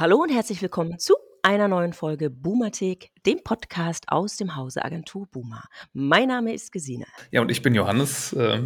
Hallo und herzlich willkommen zu einer neuen Folge Boomathek, dem Podcast aus dem Hause Agentur Boomer. Mein Name ist Gesine. Ja, und ich bin Johannes, äh,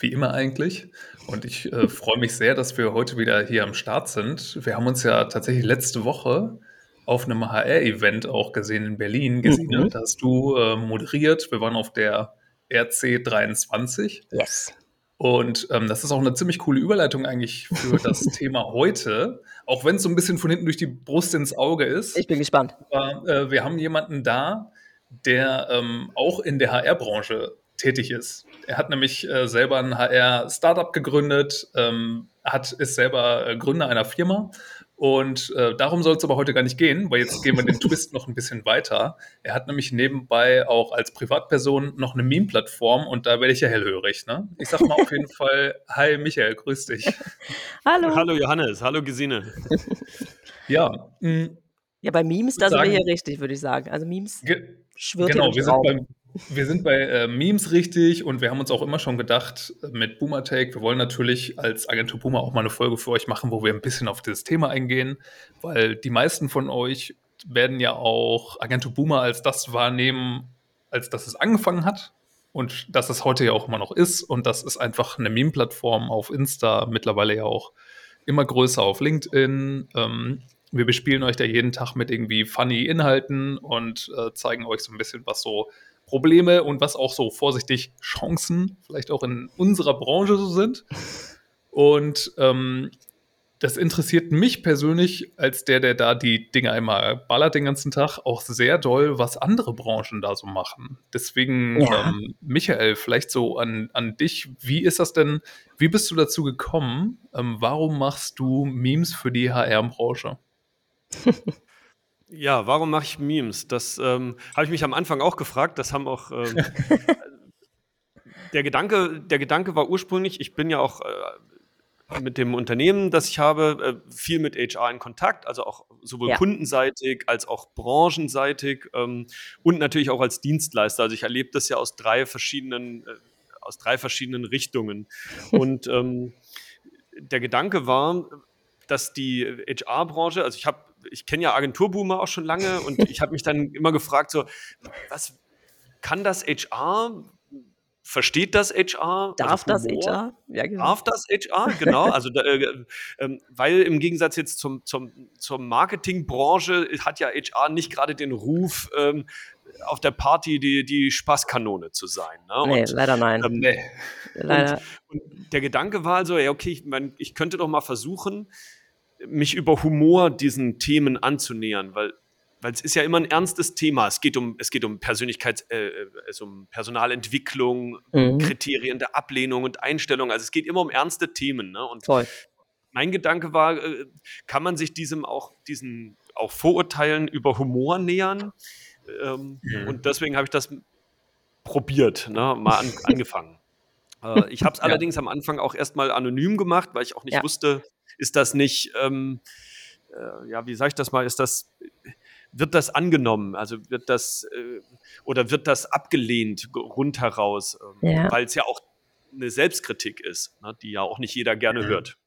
wie immer eigentlich. Und ich äh, freue mich sehr, dass wir heute wieder hier am Start sind. Wir haben uns ja tatsächlich letzte Woche auf einem HR-Event auch gesehen in Berlin. Gesine, mhm. da hast du äh, moderiert. Wir waren auf der RC 23. Yes. Und ähm, das ist auch eine ziemlich coole Überleitung eigentlich für das Thema heute, auch wenn es so ein bisschen von hinten durch die Brust ins Auge ist. Ich bin gespannt. Aber, äh, wir haben jemanden da, der ähm, auch in der HR-Branche tätig ist. Er hat nämlich äh, selber ein HR-Startup gegründet, ähm, hat, ist selber äh, Gründer einer Firma und äh, darum soll es aber heute gar nicht gehen, weil jetzt gehen wir den Twist noch ein bisschen weiter. Er hat nämlich nebenbei auch als Privatperson noch eine Meme-Plattform und da werde ich ja hellhörig. Ne? Ich sag mal auf jeden Fall, hi Michael, grüß dich. Hallo. Hallo Johannes, hallo Gesine. ja. Mh, mm, ja, bei Memes, da sind wir hier richtig, würde ich sagen. Also Memes schwirrt Genau, wir sind beim wir sind bei äh, Memes richtig und wir haben uns auch immer schon gedacht, mit Boomer Take, wir wollen natürlich als Agentur Boomer auch mal eine Folge für euch machen, wo wir ein bisschen auf dieses Thema eingehen, weil die meisten von euch werden ja auch Agentur Boomer als das wahrnehmen, als dass es angefangen hat und dass es heute ja auch immer noch ist und das ist einfach eine Meme-Plattform auf Insta, mittlerweile ja auch immer größer auf LinkedIn. Ähm, wir bespielen euch da jeden Tag mit irgendwie funny Inhalten und äh, zeigen euch so ein bisschen, was so Probleme und was auch so vorsichtig Chancen vielleicht auch in unserer Branche so sind. Und ähm, das interessiert mich persönlich als der, der da die Dinge einmal ballert den ganzen Tag, auch sehr doll, was andere Branchen da so machen. Deswegen, ja. ähm, Michael, vielleicht so an, an dich. Wie ist das denn? Wie bist du dazu gekommen? Ähm, warum machst du Memes für die HR-Branche? Ja, warum mache ich Memes? Das ähm, habe ich mich am Anfang auch gefragt. Das haben auch ähm, der Gedanke, der Gedanke war ursprünglich, ich bin ja auch äh, mit dem Unternehmen, das ich habe, äh, viel mit HR in Kontakt, also auch sowohl ja. kundenseitig als auch branchenseitig ähm, und natürlich auch als Dienstleister. Also ich erlebe das ja aus drei verschiedenen, äh, aus drei verschiedenen Richtungen. Und ähm, der Gedanke war, dass die HR-Branche, also ich habe ich kenne ja Agenturboomer auch schon lange und ich habe mich dann immer gefragt, so, was kann das HR? Versteht das HR? Darf also das HR? Ja, genau. Darf das HR? Genau. Also, äh, äh, weil im Gegensatz jetzt zum, zum, zur Marketingbranche hat ja HR nicht gerade den Ruf, ähm, auf der Party die, die Spaßkanone zu sein. Ne? Nee, und, leider nein. Ähm, nee. Leider. Und, und, der Gedanke war also, ja, okay, ich, mein, ich könnte doch mal versuchen, mich über Humor diesen Themen anzunähern, weil weil es ist ja immer ein ernstes Thema. Es geht um, es geht um Persönlichkeits, äh, also um Personalentwicklung, mhm. Kriterien der Ablehnung und Einstellung. Also es geht immer um ernste Themen. Ne? Und Toll. mein Gedanke war, äh, kann man sich diesem auch, diesen auch Vorurteilen über Humor nähern? Ähm, mhm. Und deswegen habe ich das probiert, ne? mal an, angefangen. äh, ich habe es ja. allerdings am Anfang auch erstmal anonym gemacht, weil ich auch nicht ja. wusste, ist das nicht, ähm, äh, ja, wie sage ich das mal, ist das, wird das angenommen? Also wird das, äh, oder wird das abgelehnt rundheraus? Ähm, ja. Weil es ja auch eine Selbstkritik ist, ne, die ja auch nicht jeder gerne mhm. hört.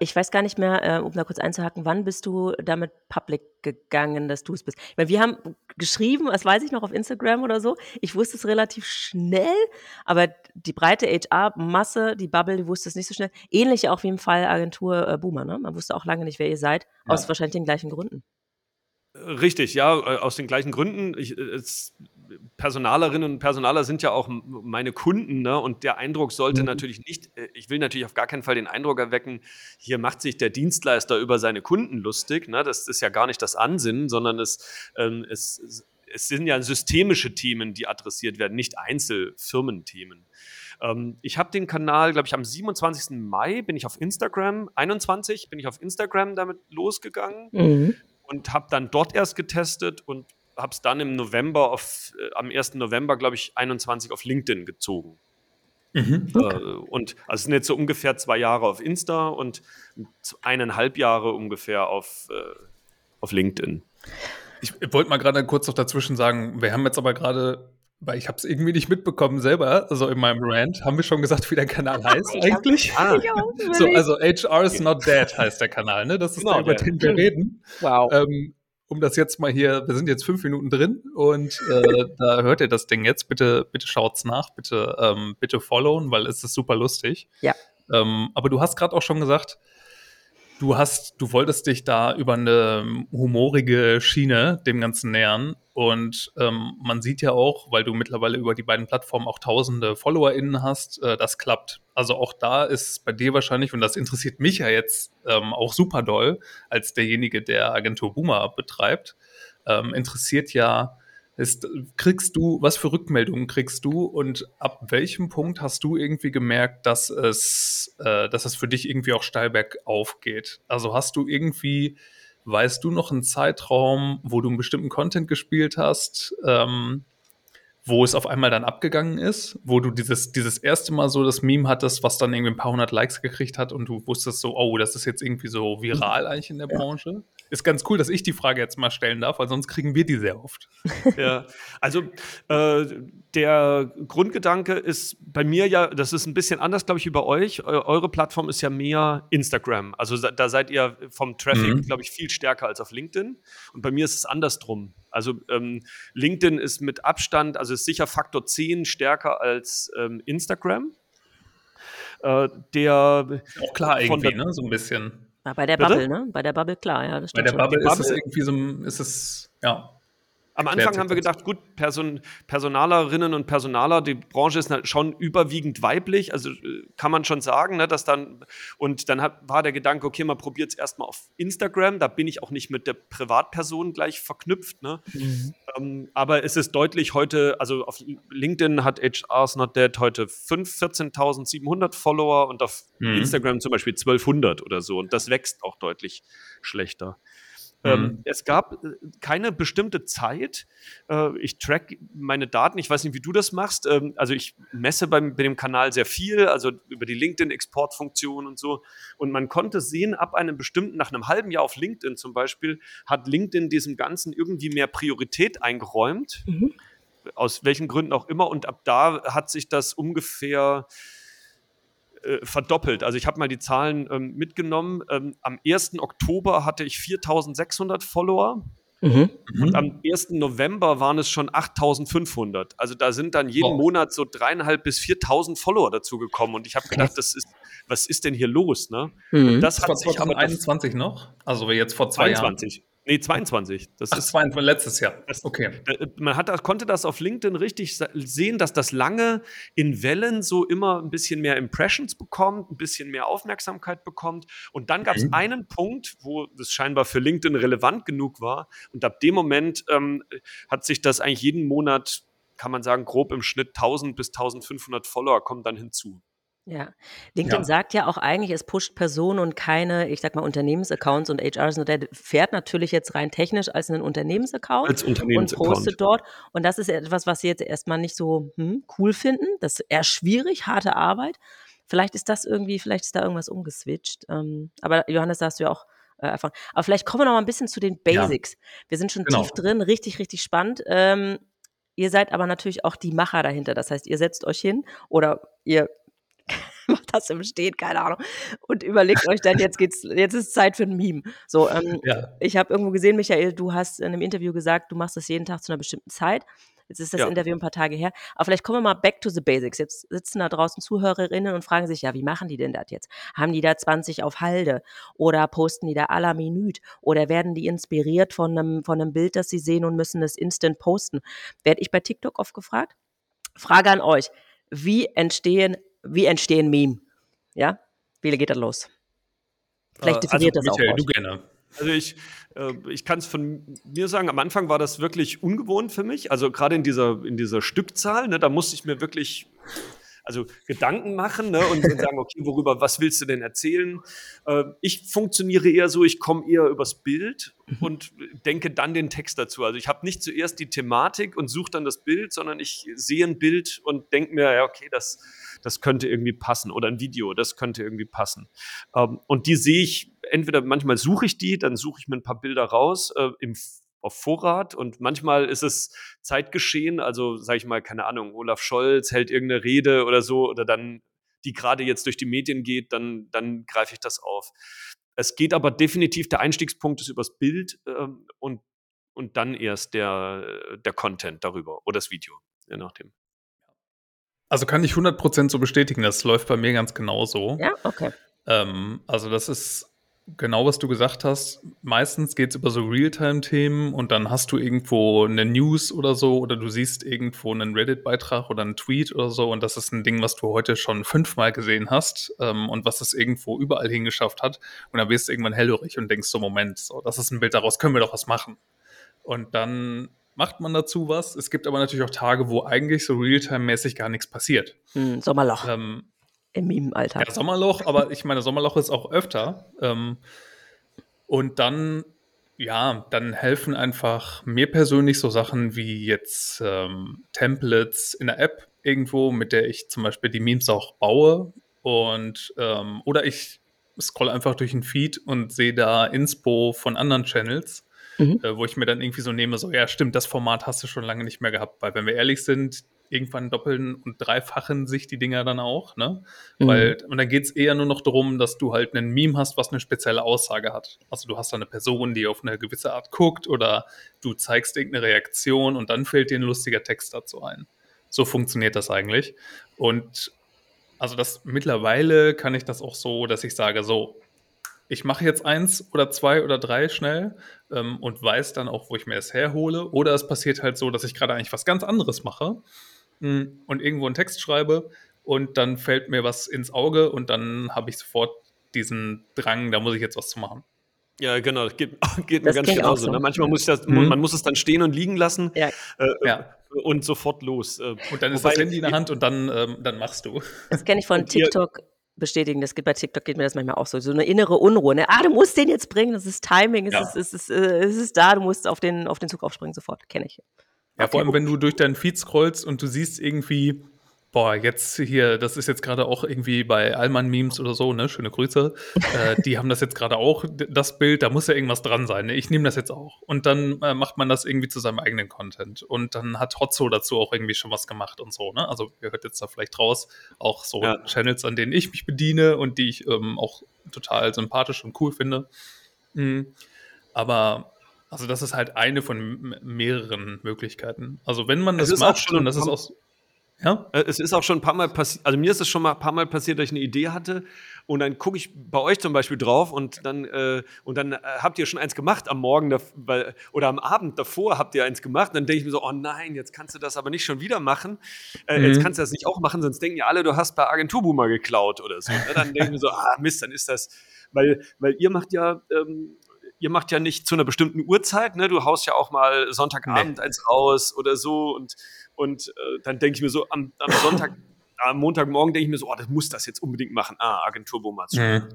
Ich weiß gar nicht mehr, äh, um da kurz einzuhaken, wann bist du damit public gegangen, dass du es bist? Weil wir haben geschrieben, das weiß ich noch, auf Instagram oder so. Ich wusste es relativ schnell, aber die breite HR-Masse, die Bubble, die wusste es nicht so schnell. Ähnlich auch wie im Fall Agentur äh, Boomer, ne? Man wusste auch lange nicht, wer ihr seid, ja. aus wahrscheinlich den gleichen Gründen. Richtig, ja, äh, aus den gleichen Gründen. Ich, äh, es, Personalerinnen und Personaler sind ja auch meine Kunden, ne? Und der Eindruck sollte mhm. natürlich nicht, äh, ich will natürlich auf gar keinen Fall den Eindruck erwecken, hier macht sich der Dienstleister über seine Kunden lustig. Ne? Das ist ja gar nicht das Ansinnen, sondern es, ähm, es, es sind ja systemische Themen, die adressiert werden, nicht Einzelfirmenthemen. Ähm, ich habe den Kanal, glaube ich, am 27. Mai bin ich auf Instagram, 21 bin ich auf Instagram damit losgegangen. Mhm und habe dann dort erst getestet und habe es dann im November, auf, äh, am 1. November, glaube ich, 21 auf LinkedIn gezogen. Mhm, okay. äh, und also es sind jetzt so ungefähr zwei Jahre auf Insta und eineinhalb Jahre ungefähr auf, äh, auf LinkedIn. Ich wollte mal gerade kurz noch dazwischen sagen, wir haben jetzt aber gerade Weil ich habe es irgendwie nicht mitbekommen selber, so in meinem Rant. Haben wir schon gesagt, wie der Kanal heißt eigentlich? Ah. so, also HR is not dead heißt der Kanal, ne? Das ist Genau, der, über den wir reden. Wow. Ähm, um das jetzt mal hier, wir sind jetzt fünf Minuten drin und äh, da hört ihr das Ding jetzt. Bitte, bitte schaut's nach, bitte, ähm, bitte followen, weil es ist super lustig. Ja. Ähm, aber du hast gerade auch schon gesagt, du hast, du wolltest dich da über eine humorige Schiene dem Ganzen nähern. Und ähm, man sieht ja auch, weil du mittlerweile über die beiden Plattformen auch tausende FollowerInnen hast, äh, das klappt. Also auch da ist bei dir wahrscheinlich, und das interessiert mich ja jetzt ähm, auch super doll, als derjenige, der Agentur Boomer betreibt, ähm, interessiert ja, ist, kriegst du, was für Rückmeldungen kriegst du und ab welchem Punkt hast du irgendwie gemerkt, dass es, äh, dass es für dich irgendwie auch steil bergauf geht? Also hast du irgendwie, weißt du noch einen Zeitraum, wo du einen bestimmten Content gespielt hast, ähm, wo es auf einmal dann abgegangen ist, wo du dieses, dieses erste Mal so das Meme hattest, was dann irgendwie ein paar hundert Likes gekriegt hat und du wusstest so, oh, das ist jetzt irgendwie so viral eigentlich in der Branche? Ist ganz cool, dass ich die Frage jetzt mal stellen darf, weil sonst kriegen wir die sehr oft. Ja, also äh, der Grundgedanke ist bei mir ja, das ist ein bisschen anders, glaube ich, wie bei euch. Eu eure Plattform ist ja mehr Instagram. Also da, seid ihr vom Traffic, Mhm. glaube ich, viel stärker als auf LinkedIn. Und bei mir ist es andersrum. Also ähm, LinkedIn ist mit Abstand, also ist sicher Faktor 10 stärker als ähm, Instagram. Äh, der Auch klar irgendwie, der- ne? So ein bisschen. Ja, bei der Bitte? Bubble, ne? Bei der Bubble, klar, ja. Bei der schon. Bubble, ist es irgendwie so, ein- ist es, ja. Am Anfang haben wir gedacht, gut, Person, Personalerinnen und Personaler, die Branche ist na- schon überwiegend weiblich, also äh, kann man schon sagen, ne, dass dann, und dann hat, war der Gedanke, okay, man probiert es erstmal auf Instagram, da bin ich auch nicht mit der Privatperson gleich verknüpft, ne? Mhm. Ähm, aber es ist deutlich heute, also auf LinkedIn hat HR's Not Dead heute 5, 14.700 Follower und auf Mhm. Instagram zum Beispiel 1200 oder so und das wächst auch deutlich schlechter. Mhm. Ähm, es gab äh, keine bestimmte Zeit. Äh, ich track meine Daten. Ich weiß nicht, wie du das machst. Ähm, also ich messe beim, bei dem Kanal sehr viel, also über die LinkedIn-Exportfunktion und so. Und man konnte sehen, ab einem bestimmten, nach einem halben Jahr auf LinkedIn zum Beispiel, hat LinkedIn diesem Ganzen irgendwie mehr Priorität eingeräumt. Mhm. Aus welchen Gründen auch immer. Und ab da hat sich das ungefähr äh, verdoppelt. Also ich habe mal die Zahlen ähm, mitgenommen. Ähm, am 1. Oktober hatte ich 4600 Follower. Mhm. Und am 1. November waren es schon 8500. Also da sind dann jeden Wow. Monat so dreieinhalb bis 4000 Follower dazugekommen. Und ich habe gedacht, das ist, was ist denn hier los? Ne? Mhm. Das Das war hat sich 2021 noch? Also jetzt vor zwei Jahren. 22. Nee, 22. Das Ach, ist 22, letztes Jahr. Das- Okay. man hat, das- konnte das auf LinkedIn richtig sehen, dass das lange in Wellen so immer ein bisschen mehr Impressions bekommt, ein bisschen mehr Aufmerksamkeit bekommt. Und dann gab es Mhm. einen Punkt, wo das scheinbar für LinkedIn relevant genug war. Und ab dem Moment ähm, hat sich das eigentlich jeden Monat, kann man sagen, grob im Schnitt 1000 bis 1500 Follower kommen dann hinzu. Ja. LinkedIn Ja. sagt ja auch eigentlich, es pusht Personen und keine, ich sag mal, Unternehmensaccounts und HR ist nur der fährt natürlich jetzt rein technisch als einen Unternehmensaccount Als und Unternehmensaccount. postet dort. Und das ist etwas, was sie jetzt erstmal nicht so hm, cool finden. Das ist eher schwierig, harte Arbeit. Vielleicht ist das irgendwie, vielleicht ist da irgendwas umgeswitcht. Ähm, aber Johannes, da hast du ja auch äh, Erfahrung. Aber vielleicht kommen wir noch mal ein bisschen zu den Ja. Basics. Wir sind schon Genau. tief drin, richtig, richtig spannend. Ähm, ihr seid aber natürlich auch die Macher dahinter. Das heißt, ihr setzt euch hin oder ihr macht das im Stehen, keine Ahnung, und überlegt euch dann, jetzt geht's, jetzt ist Zeit für ein Meme. So, ähm, Ja. ich habe irgendwo gesehen, Michael, du hast in einem Interview gesagt, du machst das jeden Tag zu einer bestimmten Zeit. Jetzt ist das Ja. Interview ein paar Tage her. Aber vielleicht kommen wir mal back to the basics. Jetzt sitzen da draußen Zuhörerinnen und fragen sich, ja, wie machen die denn das jetzt? Haben die da 20 auf Halde? Oder posten die da à la Minute? Oder werden die inspiriert von einem, von einem Bild, das sie sehen und müssen es instant posten? Werde ich bei TikTok oft gefragt. Frage an euch. Wie entstehen, wie entstehen Meme? Ja? Wie geht das los? Vielleicht Äh, definiert das Michael, auch. du gerne. Also ich, äh, ich kann es von mir sagen, am Anfang war das wirklich ungewohnt für mich. Also gerade in dieser, in dieser Stückzahl, ne, da musste ich mir wirklich also Gedanken machen ne, und, und sagen, okay, worüber, was willst du denn erzählen? Äh, ich funktioniere eher so, ich komme eher übers Bild und denke dann den Text dazu. Also ich habe nicht zuerst die Thematik und suche dann das Bild, sondern ich sehe ein Bild und denke mir, ja, okay, das, das könnte irgendwie passen oder ein Video, das könnte irgendwie passen. Ähm, und die sehe ich, entweder manchmal suche ich die, dann suche ich mir ein paar Bilder raus. Äh, Im auf Vorrat und manchmal ist es Zeitgeschehen, also sage ich mal, keine Ahnung, Olaf Scholz hält irgendeine Rede oder so oder dann, die gerade jetzt durch die Medien geht, dann, dann greife ich das auf. Es geht aber definitiv, der Einstiegspunkt ist übers Bild ähm, und, und dann erst der, der Content darüber oder das Video, je nachdem. Also kann ich 100% so bestätigen, das läuft bei mir ganz genauso. Ja, okay. Ähm, also das ist genau, was du gesagt hast. Meistens geht es über so Realtime-Themen und dann hast du irgendwo eine News oder so oder du siehst irgendwo einen Reddit-Beitrag oder einen Tweet oder so und das ist ein Ding, was du heute schon fünfmal gesehen hast ähm, und was es irgendwo überall hingeschafft hat und dann wirst du irgendwann hellhörig und denkst so, Moment, so, das ist ein Bild, daraus können wir doch was machen. Und dann macht man dazu was. Es gibt aber natürlich auch Tage, wo eigentlich so Realtime-mäßig gar nichts passiert. Hm, Sommerloch. Ähm, Im Meme-Alltag. Ja, Sommerloch, aber ich meine, Sommerloch ist auch öfter. Ähm, und dann, ja, dann helfen einfach mir persönlich so Sachen wie jetzt ähm, Templates in der App irgendwo, mit der ich zum Beispiel die Memes auch baue. Und ähm, oder ich scroll einfach durch den Feed und sehe da Inspo von anderen Channels mhm. äh, wo ich mir dann irgendwie so nehme, so, ja, stimmt, das Format hast du schon lange nicht mehr gehabt, weil wenn wir ehrlich sind, irgendwann doppeln und dreifachen sich die Dinger dann auch, ne? Mhm. Weil, und dann geht es eher nur noch darum, dass du halt einen Meme hast, was eine spezielle Aussage hat. Also du hast da eine Person, die auf eine gewisse Art guckt oder du zeigst irgendeine Reaktion und dann fällt dir ein lustiger Text dazu ein. So funktioniert das eigentlich. Und also das mittlerweile kann ich das auch so, dass ich sage, so, ich mache jetzt eins oder zwei oder drei schnell ähm, und weiß dann auch, wo ich mir das herhole. Oder es passiert halt so, dass ich gerade eigentlich was ganz anderes mache und irgendwo einen Text schreibe und dann fällt mir was ins Auge und dann habe ich sofort diesen Drang, da muss ich jetzt was zu machen. Ja, genau, das geht, geht mir ganz genauso. So. Ne? Manchmal muss ich das, mhm. man muss es dann stehen und liegen lassen ja. Äh, ja. und sofort los. Äh, und dann ist Wobei, das Handy in der Hand und dann, ähm, dann machst du. Das kenne ich von TikTok bestätigen. Das geht bei TikTok geht mir das manchmal auch so. So eine innere Unruhe. Ne? Ah, du musst den jetzt bringen. Das ist Timing. Es, ja. ist, es, ist, äh, es ist da. Du musst auf den, auf den Zug aufspringen sofort. Kenne ich. Ja, vor allem, wenn du durch deinen Feed scrollst und du siehst irgendwie Boah, jetzt hier, das ist jetzt gerade auch irgendwie bei Allmann Memes oder so, ne? Schöne Grüße. äh, die haben das jetzt gerade auch, das Bild, da muss ja irgendwas dran sein. Ne? Ich nehme das jetzt auch. Und dann äh, macht man das irgendwie zu seinem eigenen Content. Und dann hat Hotzo dazu auch irgendwie schon was gemacht und so, ne? Also ihr hört jetzt da vielleicht raus, auch so ja. Channels, an denen ich mich bediene und die ich ähm, auch total sympathisch und cool finde. Mhm. Aber also das ist halt eine von mehreren Möglichkeiten. Also wenn man das macht, schon, und das ist auch ja? Äh, es ist auch schon ein paar Mal passiert, also mir ist es schon mal ein paar Mal passiert, dass ich eine Idee hatte und dann gucke ich bei euch zum Beispiel drauf und dann, äh, und dann äh, habt ihr schon eins gemacht am Morgen weil, oder am Abend davor habt ihr eins gemacht. Und dann denke ich mir so, oh nein, jetzt kannst du das aber nicht schon wieder machen. Äh, mhm. Jetzt kannst du das nicht auch machen, sonst denken ja alle, du hast bei Agenturboomer geklaut oder so. Ne? Dann denke ich mir so, ah Mist, dann ist das, weil, weil ihr macht ja ähm, ihr macht ja nicht zu einer bestimmten Uhrzeit, ne? Du haust ja auch mal Sonntagabend nee. eins raus oder so und und äh, dann denke ich mir so, am, am Sonntag, am Montagmorgen denke ich mir so, oh, das muss das jetzt unbedingt machen. Ah, Agentur Bummers. Mhm.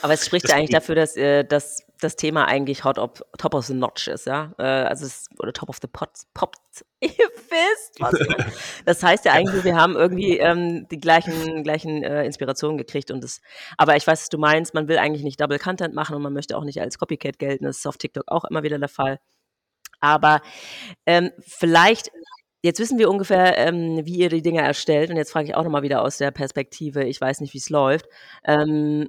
Aber es spricht das ja eigentlich dafür, dass, äh, dass das Thema eigentlich hot op, top of the notch ist, ja. Äh, also es, oder top of the pot, pop. Ihr wisst, was Das heißt ja eigentlich, wir haben irgendwie ähm, die gleichen, gleichen äh, Inspirationen gekriegt und das, aber ich weiß, was du meinst, man will eigentlich nicht Double Content machen und man möchte auch nicht als Copycat gelten. Das ist auf TikTok auch immer wieder der Fall. Aber ähm, vielleicht Jetzt wissen wir ungefähr, ähm, wie ihr die Dinge erstellt. Und jetzt frage ich auch nochmal wieder aus der Perspektive, ich weiß nicht, wie es läuft. Ähm,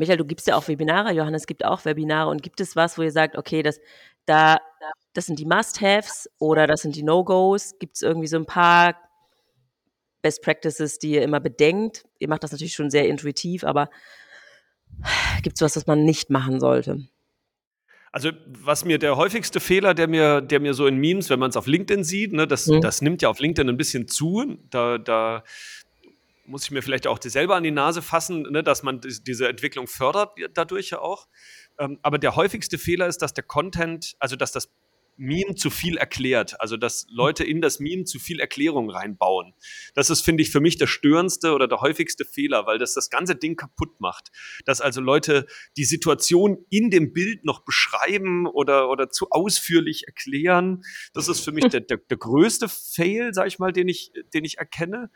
Michael, du gibst ja auch Webinare, Johannes gibt auch Webinare. Und gibt es was, wo ihr sagt, okay, das, da, das sind die Must-Haves oder das sind die No-Gos? Gibt es irgendwie so ein paar Best Practices, die ihr immer bedenkt? Ihr macht das natürlich schon sehr intuitiv, aber gibt es was, was man nicht machen sollte? Also was mir der häufigste Fehler, der mir, der mir so in Memes, wenn man es auf LinkedIn sieht, ne, das, mhm. das nimmt ja auf LinkedIn ein bisschen zu. Da, da muss ich mir vielleicht auch selber an die Nase fassen, ne, dass man diese Entwicklung fördert dadurch ja auch. Ähm, aber der häufigste Fehler ist, dass der Content, also dass das Meme zu viel erklärt. Also, dass Leute in das Meme zu viel Erklärung reinbauen. Das ist, finde ich, für mich der störendste oder der häufigste Fehler, weil das das ganze Ding kaputt macht. Dass also Leute die Situation in dem Bild noch beschreiben oder, oder zu ausführlich erklären. Das ist für mich der, der, der größte Fail, sag ich mal, den ich, den ich erkenne.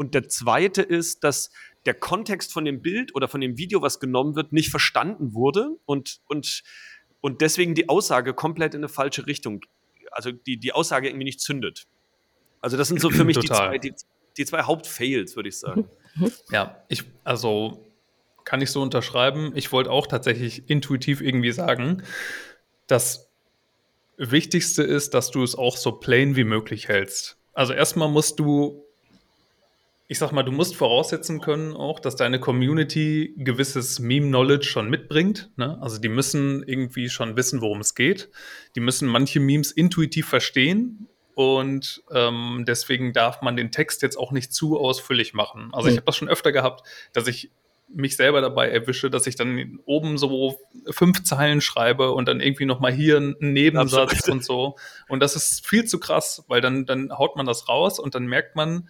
Und der zweite ist, dass der Kontext von dem Bild oder von dem Video, was genommen wird, nicht verstanden wurde und, und und deswegen die Aussage komplett in eine falsche Richtung, also die, die Aussage irgendwie nicht zündet. Also das sind so für mich die zwei, die, die zwei Hauptfails, würde ich sagen. Ja, ich, also kann ich so unterschreiben. Ich wollte auch tatsächlich intuitiv irgendwie sagen, das Wichtigste ist, dass du es auch so plain wie möglich hältst. Also erstmal musst du, ich sag mal, du musst voraussetzen können auch, dass deine Community gewisses Meme-Knowledge schon mitbringt. Ne? Also die müssen irgendwie schon wissen, worum es geht. Die müssen manche Memes intuitiv verstehen und ähm, deswegen darf man den Text jetzt auch nicht zu ausführlich machen. Also ich habe das schon öfter gehabt, dass ich mich selber dabei erwische, dass ich dann oben so fünf Zeilen schreibe und dann irgendwie noch mal hier einen Nebensatz Absolut. und so. Und das ist viel zu krass, weil dann, dann haut man das raus und dann merkt man,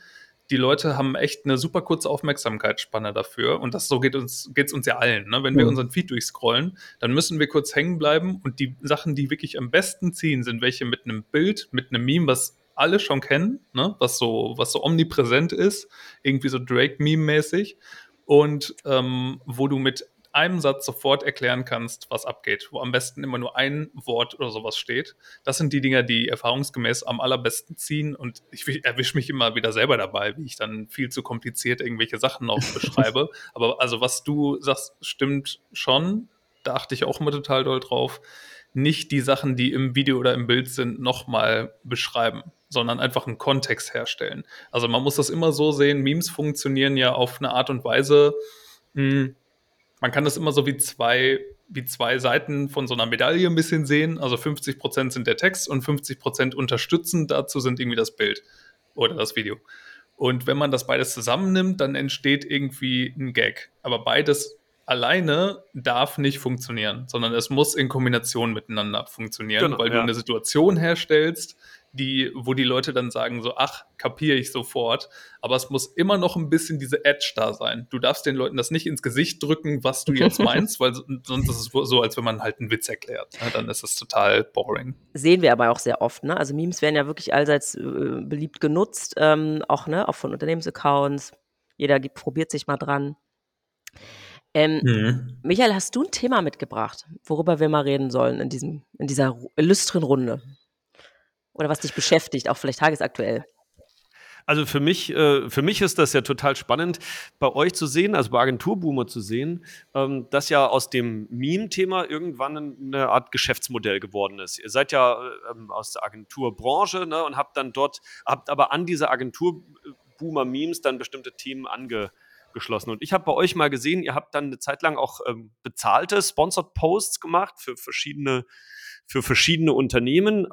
die Leute haben echt eine super kurze Aufmerksamkeitsspanne dafür. Und das so geht uns, geht's uns ja allen. Ne? Wenn wir unseren Feed durchscrollen, dann müssen wir kurz hängen bleiben. Und die Sachen, die wirklich am besten ziehen, sind welche mit einem Bild, mit einem Meme, was alle schon kennen, ne? was, so, was so omnipräsent ist, irgendwie so Drake-Meme-mäßig. Und ähm, wo du mit einem Satz sofort erklären kannst, was abgeht, wo am besten immer nur ein Wort oder sowas steht. Das sind die Dinger, die erfahrungsgemäß am allerbesten ziehen und ich erwische mich immer wieder selber dabei, wie ich dann viel zu kompliziert irgendwelche Sachen noch beschreibe. Aber also was du sagst, stimmt schon. Da achte ich auch immer total doll drauf. Nicht die Sachen, die im Video oder im Bild sind, nochmal beschreiben, sondern einfach einen Kontext herstellen. Also man muss das immer so sehen, Memes funktionieren ja auf eine Art und Weise, mh, hm, man kann das immer so wie zwei, wie zwei Seiten von so einer Medaille ein bisschen sehen. Also 50 Prozent sind der Text und 50 Prozent unterstützend dazu sind irgendwie das Bild oder das Video. Und wenn man das beides zusammennimmt, dann entsteht irgendwie ein Gag. Aber beides alleine darf nicht funktionieren, sondern es muss in Kombination miteinander funktionieren, genau, weil ja. du eine Situation herstellst, die, wo die Leute dann sagen, so, ach, kapiere ich sofort. Aber es muss immer noch ein bisschen diese Edge da sein. Du darfst den Leuten das nicht ins Gesicht drücken, was du jetzt meinst, weil sonst ist es so, als wenn man halt einen Witz erklärt. Ja, dann ist es total boring. Sehen wir aber auch sehr oft. Ne? Also Memes werden ja wirklich allseits äh, beliebt genutzt, ähm, auch, ne, auch von Unternehmensaccounts. Jeder probiert sich mal dran. Ähm, mhm. Michael, hast du ein Thema mitgebracht, worüber wir mal reden sollen in, diesem, in dieser illustren Runde? Oder was dich beschäftigt, auch vielleicht tagesaktuell? Also für mich, äh, für mich ist das ja total spannend, bei euch zu sehen, also bei Agenturboomer zu sehen, ähm, dass ja aus dem Meme-Thema irgendwann eine Art Geschäftsmodell geworden ist. Ihr seid ja ähm, aus der Agenturbranche ne, und habt dann dort, habt aber an diese Agenturboomer-Memes dann bestimmte Themen angeschlossen. Und ich habe bei euch mal gesehen, ihr habt dann eine Zeit lang auch ähm, bezahlte Sponsored Posts gemacht für verschiedene, für verschiedene Unternehmen.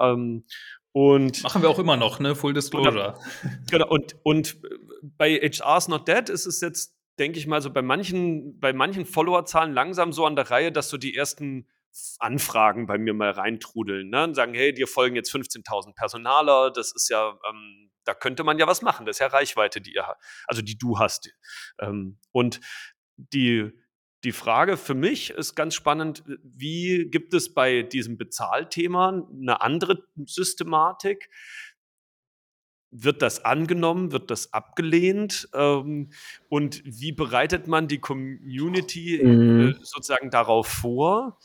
Und Machen wir auch immer noch, ne? Full Disclosure. Und, genau, und, und bei HR's Not Dead ist es jetzt, denke ich mal, so bei manchen, bei manchen Followerzahlen langsam so an der Reihe, dass so die ersten Anfragen bei mir mal reintrudeln ne? und sagen, hey, dir folgen jetzt 15.000 Personaler, das ist ja, ähm, da könnte man ja was machen, das ist ja Reichweite, die ihr, also die du hast. Ähm, und die, die Frage für mich ist ganz spannend, wie gibt es bei diesem Bezahlthema eine andere Systematik? Wird das angenommen? Wird das abgelehnt? Ähm, und wie bereitet man die Community mhm. äh, sozusagen darauf vor,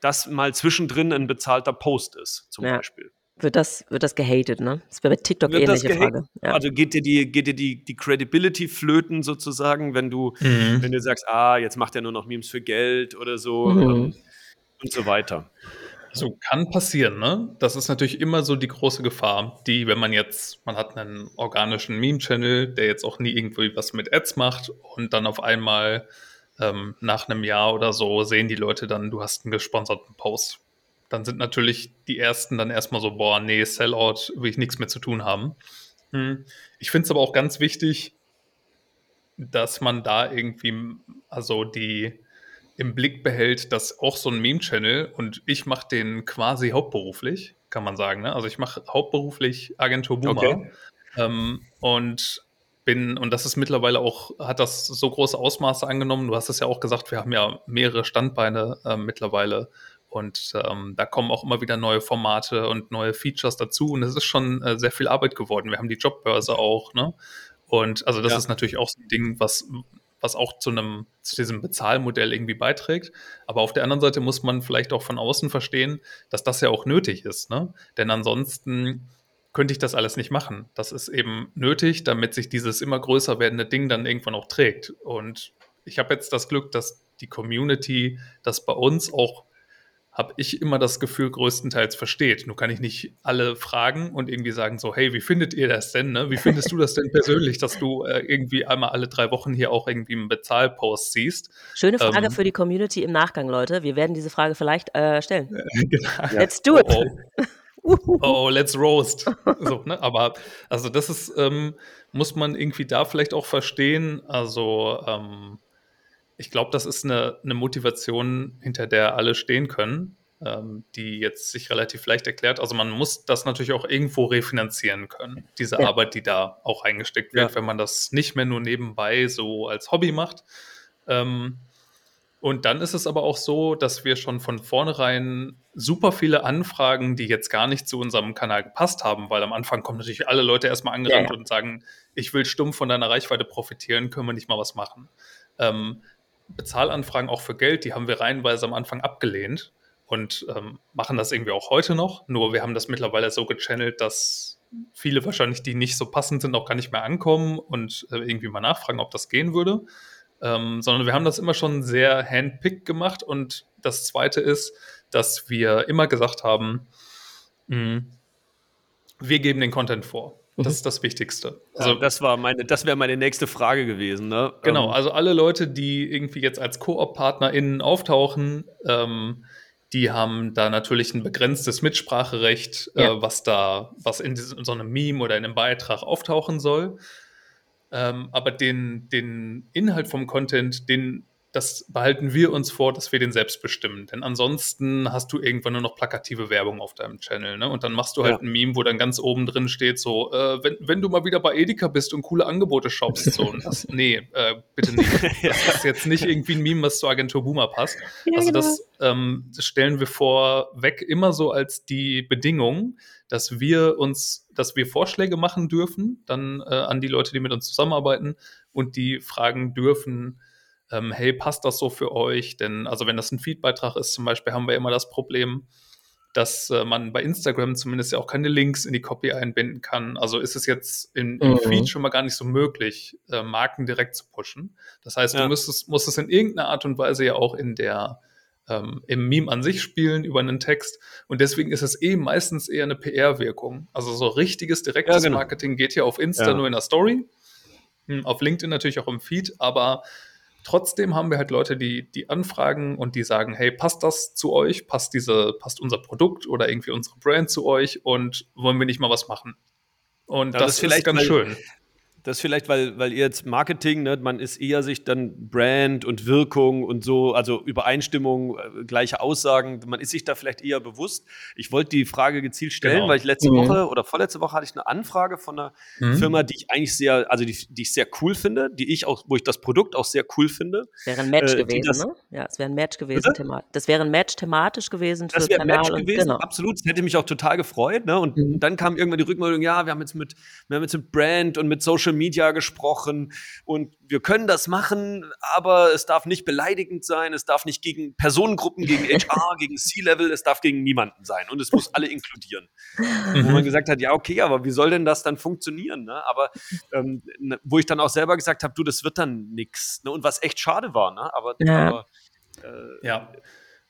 dass mal zwischendrin ein bezahlter Post ist, zum ja. Beispiel? Wird das, wird das gehatet, ne? Das wäre bei TikTok wird ähnliche Frage. Ja. Also geht dir die, geht dir die, die Credibility flöten sozusagen, wenn du, mhm. wenn du sagst, ah, jetzt macht er nur noch Memes für Geld oder so mhm. und, und so weiter. So kann passieren, ne? Das ist natürlich immer so die große Gefahr, die, wenn man jetzt, man hat einen organischen Meme-Channel, der jetzt auch nie irgendwie was mit Ads macht und dann auf einmal ähm, nach einem Jahr oder so sehen die Leute dann, du hast einen gesponserten Post dann sind natürlich die ersten dann erstmal so, boah, nee, Sellout will ich nichts mehr zu tun haben. Hm. Ich finde es aber auch ganz wichtig, dass man da irgendwie, also die im Blick behält, dass auch so ein Meme-Channel und ich mache den quasi hauptberuflich, kann man sagen. Ne? Also ich mache hauptberuflich Agentur Boomer okay. ähm, und bin, und das ist mittlerweile auch, hat das so große Ausmaße angenommen. Du hast es ja auch gesagt, wir haben ja mehrere Standbeine äh, mittlerweile und ähm, da kommen auch immer wieder neue Formate und neue Features dazu. Und es ist schon äh, sehr viel Arbeit geworden. Wir haben die Jobbörse auch, ne? Und also das ja. ist natürlich auch so ein Ding, was, was auch zu einem, zu diesem Bezahlmodell irgendwie beiträgt. Aber auf der anderen Seite muss man vielleicht auch von außen verstehen, dass das ja auch nötig ist. Ne? Denn ansonsten könnte ich das alles nicht machen. Das ist eben nötig, damit sich dieses immer größer werdende Ding dann irgendwann auch trägt. Und ich habe jetzt das Glück, dass die Community das bei uns auch habe ich immer das Gefühl, größtenteils versteht. Nur kann ich nicht alle fragen und irgendwie sagen so, hey, wie findet ihr das denn? Ne? Wie findest du das denn persönlich, dass du äh, irgendwie einmal alle drei Wochen hier auch irgendwie einen Bezahlpost siehst? Schöne Frage ähm, für die Community im Nachgang, Leute. Wir werden diese Frage vielleicht äh, stellen. genau. Let's do it. Oh, oh. oh, let's roast. So, ne? Aber also das ist, ähm, muss man irgendwie da vielleicht auch verstehen. Also ähm, ich glaube, das ist eine, eine, Motivation, hinter der alle stehen können, ähm, die jetzt sich relativ leicht erklärt. Also man muss das natürlich auch irgendwo refinanzieren können, diese ja. Arbeit, die da auch eingesteckt wird, ja. wenn man das nicht mehr nur nebenbei so als Hobby macht. Ähm, und dann ist es aber auch so, dass wir schon von vornherein super viele Anfragen, die jetzt gar nicht zu unserem Kanal gepasst haben, weil am Anfang kommen natürlich alle Leute erstmal angerannt ja. und sagen, ich will stumpf von deiner Reichweite profitieren, können wir nicht mal was machen. Ähm, Bezahlanfragen auch für Geld, die haben wir reihenweise am Anfang abgelehnt und ähm, machen das irgendwie auch heute noch. Nur wir haben das mittlerweile so gechannelt, dass viele wahrscheinlich, die nicht so passend sind, auch gar nicht mehr ankommen und äh, irgendwie mal nachfragen, ob das gehen würde. Ähm, sondern wir haben das immer schon sehr handpicked gemacht. Und das Zweite ist, dass wir immer gesagt haben, mh, hm, wir geben den Content vor. Das mhm. ist das Wichtigste. Also, das war meine, das wäre meine nächste Frage gewesen. Ne? Genau, ähm, also alle Leute, die irgendwie jetzt als Koop-PartnerInnen auftauchen, ähm, die haben da natürlich ein begrenztes Mitspracherecht, äh, ja. äh, was da, was in, diesem, in so einem Meme oder in einem Beitrag auftauchen soll. Ähm, aber den, den Inhalt vom Content, den das behalten wir uns vor, dass wir den selbst bestimmen. Denn ansonsten hast du irgendwann nur noch plakative Werbung auf deinem Channel. Ne? Und dann machst du halt ja. ein Meme, wo dann ganz oben drin steht, so, äh, wenn, wenn du mal wieder bei Edeka bist und coole Angebote shoppst. So, das, nee, äh, bitte nicht. Das ist jetzt nicht irgendwie ein Meme, was zur Agentur Boomer passt. Ja, also genau. das, ähm, das stellen wir vorweg immer so als die Bedingung, dass wir uns, dass wir Vorschläge machen dürfen, dann äh, an die Leute, die mit uns zusammenarbeiten und die fragen dürfen, ähm, hey, passt das so für euch? Denn, also wenn das ein Feed-Beitrag ist, zum Beispiel, haben wir immer das Problem, dass äh, man bei Instagram zumindest ja auch keine Links in die Copy einbinden kann. Also ist es jetzt in, im mhm. Feed schon mal gar nicht so möglich, äh, Marken direkt zu pushen. Das heißt, ja. du müsstest, musst es in irgendeiner Art und Weise ja auch in der ähm, im Meme an sich spielen über einen Text. Und deswegen ist es eh meistens eher eine PR-Wirkung. Also so richtiges, direktes ja, genau. Marketing geht ja auf Insta ja. nur in der Story, hm, auf LinkedIn natürlich auch im Feed, aber Trotzdem haben wir halt Leute, die, die anfragen und die sagen, hey, passt das zu euch? Passt diese, passt unser Produkt oder irgendwie unsere Brand zu euch und wollen wir nicht mal was machen? Und das, das, ist vielleicht ganz schön. Das vielleicht, weil, weil ihr jetzt Marketing, ne, man ist eher sich dann Brand und Wirkung und so, also Übereinstimmung, äh, gleiche Aussagen, man ist sich da vielleicht eher bewusst. Ich wollte die Frage gezielt stellen, genau. weil ich letzte mhm. Woche oder vorletzte Woche hatte ich eine Anfrage von einer mhm. Firma, die ich eigentlich sehr, also die, die ich sehr cool finde, die ich auch, wo ich das Produkt auch sehr cool finde. Wäre ein Match äh, gewesen, das, ne? Ja, es wäre ein Match gewesen. Das wäre ein Match thematisch gewesen. Für das wäre ein Match und, gewesen, genau. absolut. Das hätte mich auch total gefreut. Ne? Und mhm. dann kam irgendwann die Rückmeldung, ja, wir haben jetzt mit, wir haben jetzt mit Brand und mit Social Media gesprochen und wir können das machen, aber es darf nicht beleidigend sein, es darf nicht gegen Personengruppen, gegen HR, gegen C-Level, es darf gegen niemanden sein und es muss alle inkludieren. Mhm. Wo man gesagt hat, ja, okay, aber wie soll denn das dann funktionieren? Ne? Aber ähm, ne, wo ich dann auch selber gesagt habe, du, das wird dann nichts. Ne? Und was echt schade war, ne? aber, ja. aber äh, ja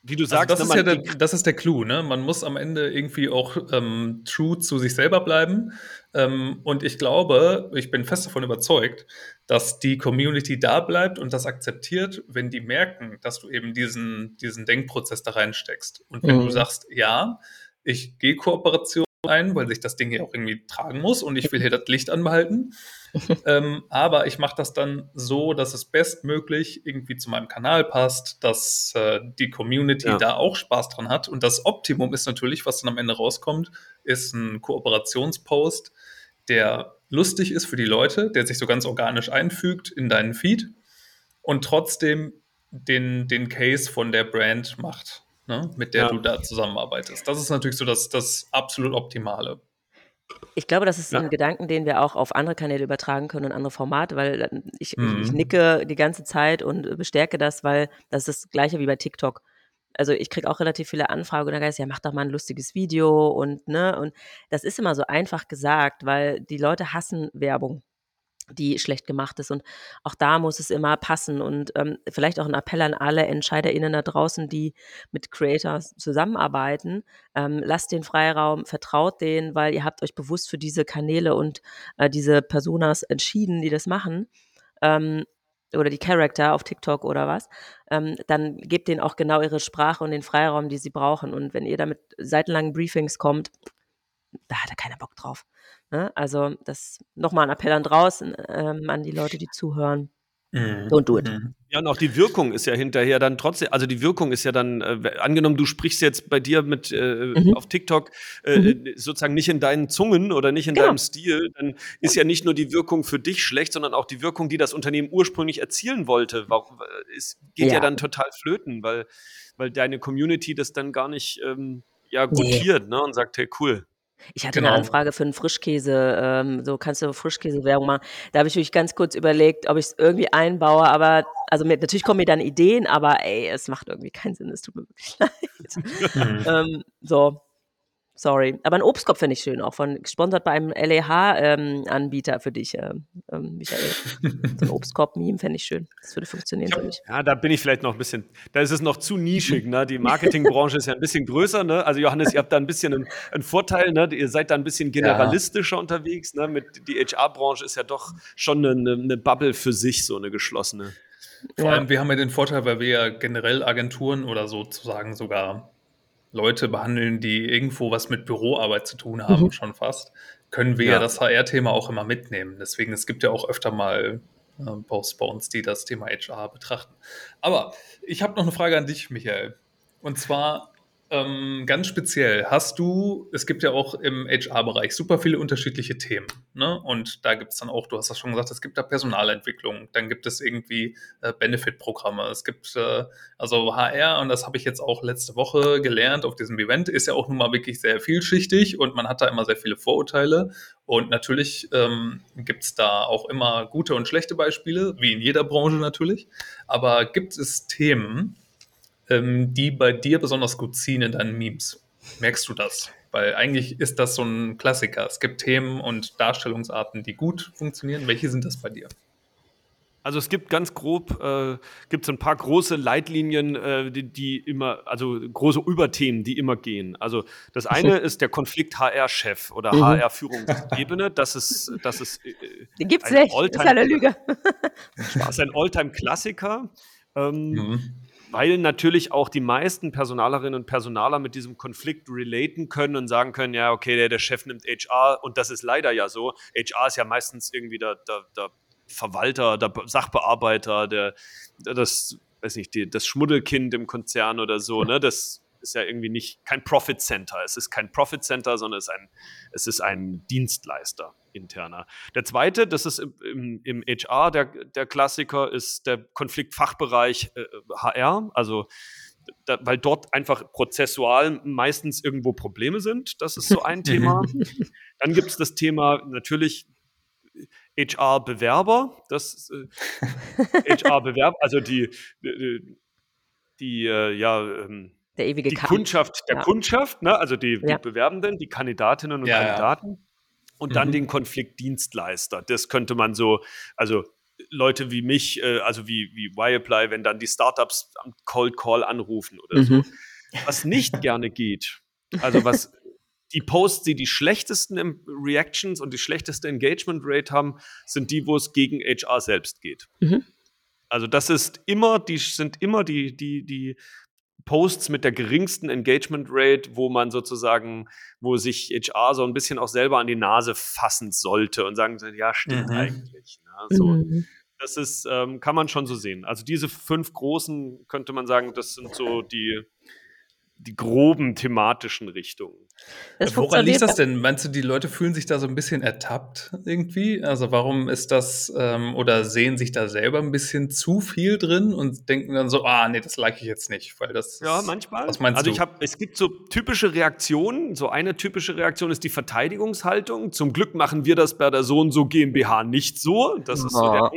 wie du sagst, also das, ne, ist ja der, das ist der Clou, ne? Man muss am Ende irgendwie auch ähm, true zu sich selber bleiben. Ähm, und ich glaube, ich bin fest davon überzeugt, dass die Community da bleibt und das akzeptiert, wenn die merken, dass du eben diesen, diesen Denkprozess da reinsteckst. Und wenn mhm. du sagst, ja, ich gehe Kooperation ein, weil sich das Ding hier auch irgendwie tragen muss und ich will hier das Licht anbehalten. ähm, aber ich mache das dann so, dass es bestmöglich irgendwie zu meinem Kanal passt, dass äh, die Community ja. da auch Spaß dran hat. Und das Optimum ist natürlich, was dann am Ende rauskommt, ist ein Kooperationspost, der lustig ist für die Leute, der sich so ganz organisch einfügt in deinen Feed und trotzdem den, den Case von der Brand macht, ne, mit der ja. du da zusammenarbeitest. Das ist natürlich so das, das absolut Optimale. Ich glaube, das ist Ja. ein Gedanken, den wir auch auf andere Kanäle übertragen können und andere Formate, weil äh, ich, ich, ich Mhm. nicke die ganze Zeit und bestärke das, weil das ist das Gleiche wie bei TikTok. Also ich kriege auch relativ viele Anfragen und dann heißt ja, mach doch mal ein lustiges Video und ne, und das ist immer so einfach gesagt, weil die Leute hassen Werbung die schlecht gemacht ist. Und auch da muss es immer passen. Und ähm, vielleicht auch ein Appell an alle EntscheiderInnen da draußen, die mit Creators zusammenarbeiten. Ähm, lasst den Freiraum, vertraut denen, weil ihr habt euch bewusst für diese Kanäle und äh, diese Personas entschieden, die das machen. Ähm, oder die Charakter auf TikTok oder was, ähm, dann gebt denen auch genau ihre Sprache und den Freiraum, die sie brauchen. Und wenn ihr damit seitenlangen Briefings kommt, da hat er keiner Bock drauf. Ne? Also das nochmal ein Appell an draußen, ähm, an die Leute, die zuhören. Mhm. Don't do it. Mhm. Ja, und auch die Wirkung ist ja hinterher dann trotzdem, also die Wirkung ist ja dann, äh, angenommen, du sprichst jetzt bei dir mit äh, Mhm. auf TikTok äh, Mhm. sozusagen nicht in deinen Zungen oder nicht in Genau. deinem Stil, dann ist ja nicht nur die Wirkung für dich schlecht, sondern auch die Wirkung, die das Unternehmen ursprünglich erzielen wollte. Warum, äh, es geht ja. Ja. dann total flöten, weil, weil deine Community das dann gar nicht ähm, ja, Nee. gutiert ne, und sagt, hey, cool. Ich hatte Genau. eine Anfrage für einen Frischkäse, ähm, so kannst du Frischkäse-Werbung machen. Da habe ich mich ganz kurz überlegt, ob ich es irgendwie einbaue, aber also mir, natürlich kommen mir dann Ideen, aber ey, es macht irgendwie keinen Sinn, es tut mir wirklich leid. Ähm, so, sorry. Aber ein Obstkopf finde ich schön, auch von gesponsert bei einem LEH-Anbieter für dich, ähm, ähm, Michael. So ein Obstkopf-Meme fände ich schön. Das würde funktionieren für mich. Ja, da bin ich vielleicht noch ein bisschen, da ist es noch zu nischig, ne? Die Marketingbranche ist ja ein bisschen größer, ne? Also Johannes, ihr habt da ein bisschen einen, einen Vorteil, ne? Ihr seid da ein bisschen generalistischer unterwegs, ne? Mit, die HR-Branche ist ja doch schon eine, eine Bubble für sich, so eine geschlossene. Vor Ja. allem, wir haben ja den Vorteil, weil wir ja generell Agenturen oder sozusagen sogar Leute behandeln, die irgendwo was mit Büroarbeit zu tun haben, Mhm. schon fast, können wir ja, Ja. das HR-Thema auch immer mitnehmen. Deswegen, es gibt ja auch öfter mal äh, Posts bei uns, die das Thema HR betrachten. Aber ich habe noch eine Frage an dich, Michael. Und zwar ähm, ganz speziell, hast du, es gibt ja auch im HR-Bereich super viele unterschiedliche Themen. Ne? Und da gibt es dann auch, du hast das schon gesagt, es gibt da Personalentwicklung, dann gibt es irgendwie äh, Benefit-Programme, es gibt äh, also HR, und das habe ich jetzt auch letzte Woche gelernt auf diesem Event, ist ja auch nun mal wirklich sehr vielschichtig und man hat da immer sehr viele Vorurteile. Und natürlich ähm, gibt es da auch immer gute und schlechte Beispiele, wie in jeder Branche natürlich. Aber gibt es Themen, ähm, die bei dir besonders gut ziehen in deinen Memes? Merkst du das? Weil eigentlich ist das so ein Klassiker. Es gibt Themen und Darstellungsarten, die gut funktionieren. Welche sind das bei dir? Also es gibt ganz grob, äh, gibt es ein paar große Leitlinien, äh, die, die immer, also große Überthemen, die immer gehen. Also das eine ist der Konflikt HR-Chef oder Mhm. HR-Führungsebene. Das ist, das ist, äh, Den gibt's Ein nicht. Das ist eine Lüge. das ist ein Alltime-Klassiker. Ähm, Mhm. Weil natürlich auch die meisten Personalerinnen und Personaler mit diesem Konflikt relaten können und sagen können, ja, okay, der, der Chef nimmt HR und das ist leider ja so. HR ist ja meistens irgendwie der, der, der Verwalter, der Be- Sachbearbeiter, der das, weiß nicht, die, das Schmuddelkind im Konzern oder so, ne? Das ist ja irgendwie nicht kein Profit Center. Es ist kein Profit Center, sondern es ist ein, es ist ein Dienstleister interner. Der zweite, das ist im, im, im HR, der, der Klassiker, ist der Konflikt Fachbereich äh, HR, also da, weil dort einfach prozessual meistens irgendwo Probleme sind. Das ist so ein Thema. Dann gibt es das Thema natürlich HR-Bewerber. Das äh, HR-Bewerber, also die, die, die äh, ja, ähm, Der ewige die Kampf. Kundschaft der Ja. Kundschaft, ne? also die, Ja. die Bewerbenden, die Kandidatinnen und Ja, ja. Kandidaten. Und dann Mhm. den Konflikt Dienstleister. Das könnte man so, also Leute wie mich, äh, also wie, wie Y-Apply, wenn dann die Startups am Cold Call anrufen oder so. Mhm. Was nicht gerne geht, also was die Posts, die die schlechtesten Reactions und die schlechteste Engagement Rate haben, sind die, wo es gegen HR selbst geht. Mhm. Also das ist immer, die sind immer die, die, die Posts mit der geringsten Engagement Rate, wo man sozusagen, wo sich HR so ein bisschen auch selber an die Nase fassen sollte und sagen, ja, stimmt Mhm. eigentlich. Ne? So, Mhm. das ist, ähm, kann man schon so sehen. Also diese fünf großen, könnte man sagen, das sind so die, die groben thematischen Richtungen. Das Woran liegt das denn? Meinst du, die Leute fühlen sich da so ein bisschen ertappt irgendwie? Also warum ist das ähm, oder sehen sich da selber ein bisschen zu viel drin und denken dann so, ah nee, das like ich jetzt nicht, weil das ja manchmal. Was meinst also du? ich habe, es gibt so typische Reaktionen. So eine typische Reaktion ist die Verteidigungshaltung. Zum Glück machen wir das bei der so und so GmbH nicht so. Das ist so der,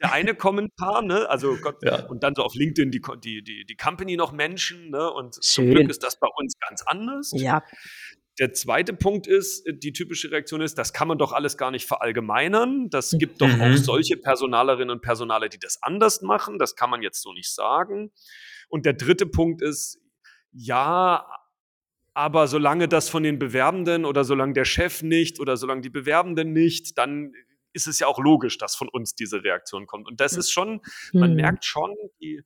der eine Kommentar, ne? Also Gott, ja. und dann so auf LinkedIn die, die, die, die Company noch Menschen, ne? Und Schön. zum Glück ist das bei uns ganz anders. Ja. Der zweite Punkt ist, die typische Reaktion ist, das kann man doch alles gar nicht verallgemeinern. Das gibt doch mhm. auch solche Personalerinnen und Personale, die das anders machen. Das kann man jetzt so nicht sagen. Und der dritte Punkt ist, ja, aber solange das von den Bewerbenden oder solange der Chef nicht oder solange die Bewerbenden nicht, dann ist es ja auch logisch, dass von uns diese Reaktion kommt. Und das ist schon, man mhm. merkt schon, die,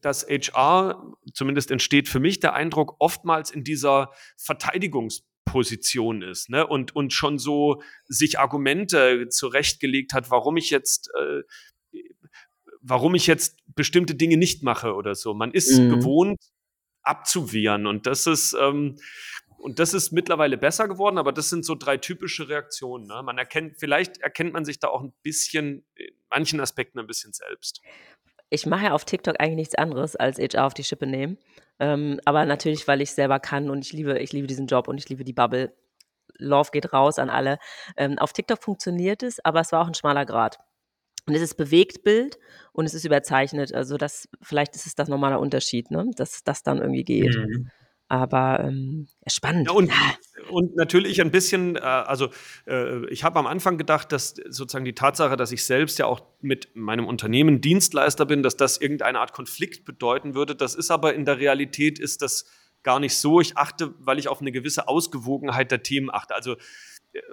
dass HR, zumindest entsteht für mich der Eindruck, oftmals in dieser Verteidigungsposition ist ne? und, und schon so sich Argumente zurechtgelegt hat, warum ich jetzt, äh, warum ich jetzt bestimmte Dinge nicht mache oder so. Man ist mhm. gewohnt, abzuwehren. Und das ist, ähm, und das ist mittlerweile besser geworden, aber das sind so drei typische Reaktionen. Ne? Man erkennt, vielleicht erkennt man sich da auch ein bisschen, in manchen Aspekten ein bisschen selbst. Ich mache ja auf TikTok eigentlich nichts anderes als HR auf die Schippe nehmen. Ähm, aber natürlich, weil ich selber kann und ich liebe, ich liebe diesen Job und ich liebe die Bubble. Love geht raus an alle. Ähm, auf TikTok funktioniert es, aber es war auch ein schmaler Grad. Und es ist Bewegtbild und es ist überzeichnet. Also das, vielleicht ist es das normaler Unterschied, ne? dass das dann irgendwie geht. Mhm. Aber ähm, spannend. Ja, und, und natürlich ein bisschen, äh, also äh, ich habe am Anfang gedacht, dass sozusagen die Tatsache, dass ich selbst ja auch mit meinem Unternehmen Dienstleister bin, dass das irgendeine Art Konflikt bedeuten würde. Das ist aber in der Realität ist das gar nicht so. Ich achte, weil ich auf eine gewisse Ausgewogenheit der Themen achte. Also